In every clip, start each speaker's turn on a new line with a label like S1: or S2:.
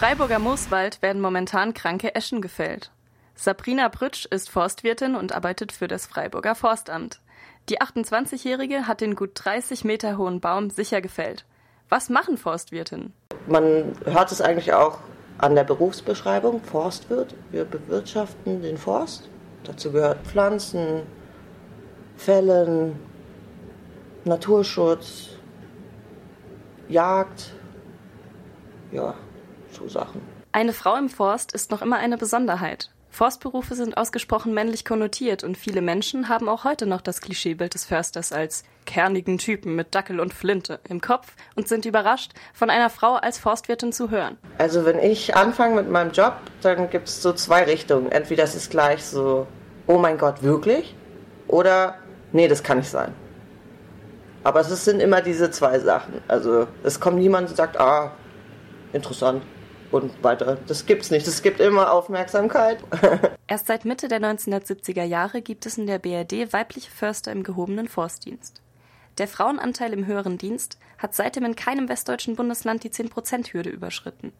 S1: Freiburger Mooswald werden momentan kranke Eschen gefällt. Sabrina Brütsch ist Forstwirtin und arbeitet für das Freiburger Forstamt. Die 28-Jährige hat den gut 30 Meter hohen Baum sicher gefällt. Was machen Forstwirtinnen?
S2: Man hört es eigentlich auch an der Berufsbeschreibung, Forstwirt. Wir bewirtschaften den Forst. Dazu gehört Pflanzen, Fällen, Naturschutz, Jagd, ja, so Sachen.
S1: Eine Frau im Forst ist noch immer eine Besonderheit. Forstberufe sind ausgesprochen männlich konnotiert und viele Menschen haben auch heute noch das Klischeebild des Försters als kernigen Typen mit Dackel und Flinte im Kopf und sind überrascht, von einer Frau als Forstwirtin zu hören.
S2: Also wenn ich anfange mit meinem Job, dann gibt es so zwei Richtungen. Entweder es ist gleich so, oh mein Gott, wirklich? Oder, nee, das kann nicht sein. Aber es sind immer diese zwei Sachen. Also es kommt niemand und sagt, ah, interessant und weiter. Das gibt's nicht. Es gibt immer Aufmerksamkeit.
S1: Erst seit Mitte der 1970er Jahre gibt es in der BRD weibliche Förster im gehobenen Forstdienst. Der Frauenanteil im höheren Dienst hat seitdem in keinem westdeutschen Bundesland die 10%-Hürde überschritten.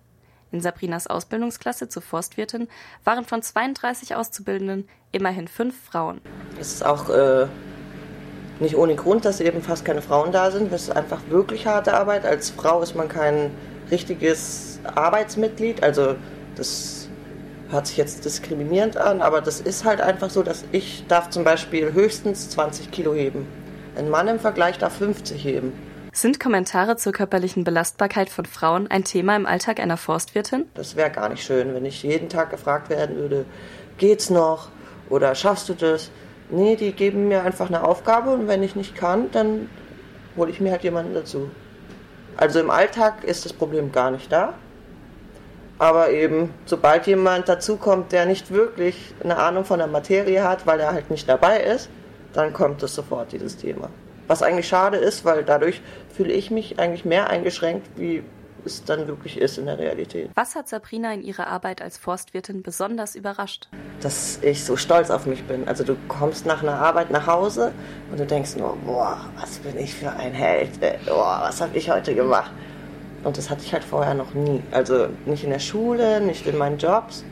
S1: In Sabrinas Ausbildungsklasse zur Forstwirtin waren von 32 Auszubildenden immerhin fünf Frauen.
S2: Es ist auch äh, nicht ohne Grund, dass eben fast keine Frauen da sind. Das ist einfach wirklich harte Arbeit. Als Frau ist man kein richtiges Arbeitsmitglied. Also das hört sich jetzt diskriminierend an, aber das ist halt einfach so, dass ich darf zum Beispiel höchstens 20 Kilo heben. Ein Mann im Vergleich darf 50 heben.
S1: Sind Kommentare zur körperlichen Belastbarkeit von Frauen ein Thema im Alltag einer Forstwirtin?
S2: Das wäre gar nicht schön, wenn ich jeden Tag gefragt werden würde, geht's noch oder schaffst du das? Nee, die geben mir einfach eine Aufgabe und wenn ich nicht kann, dann hole ich mir halt jemanden dazu. Also im Alltag ist das Problem gar nicht da. Aber eben, sobald jemand dazukommt, der nicht wirklich eine Ahnung von der Materie hat, weil er halt nicht dabei ist, dann kommt es sofort, dieses Thema. Was eigentlich schade ist, weil dadurch fühle ich mich eigentlich mehr eingeschränkt, wie es dann wirklich ist in der Realität.
S1: Was hat Sabrina in ihrer Arbeit als Forstwirtin besonders überrascht?
S2: Dass ich so stolz auf mich bin. Also du kommst nach einer Arbeit nach Hause und du denkst nur, boah, was bin ich für ein Held, ey. boah, was habe ich heute gemacht? Und das hatte ich halt vorher noch nie. Also nicht in der Schule, nicht in meinen Jobs,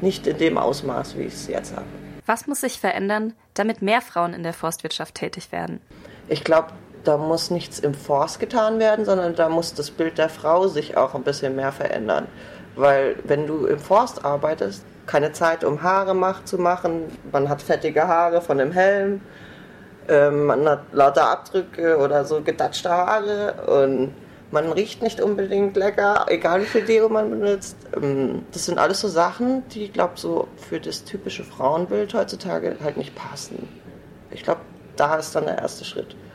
S2: nicht in dem Ausmaß, wie ich es jetzt habe.
S1: Was muss sich verändern, damit mehr Frauen in der Forstwirtschaft tätig werden?
S2: Ich glaube, da muss nichts im Forst getan werden, sondern da muss das Bild der Frau sich auch ein bisschen mehr verändern. Weil wenn du im Forst arbeitest, keine Zeit, um Haare macht, zu machen, man hat fettige Haare von dem Helm, ähm, man hat lauter Abdrücke oder so gedatschte Haare und man riecht nicht unbedingt lecker, egal wie viel Deo man benutzt. Ähm, das sind alles so Sachen, die, glaube, so für das typische Frauenbild heutzutage halt nicht passen. Ich glaube, da ist dann der erste Schritt.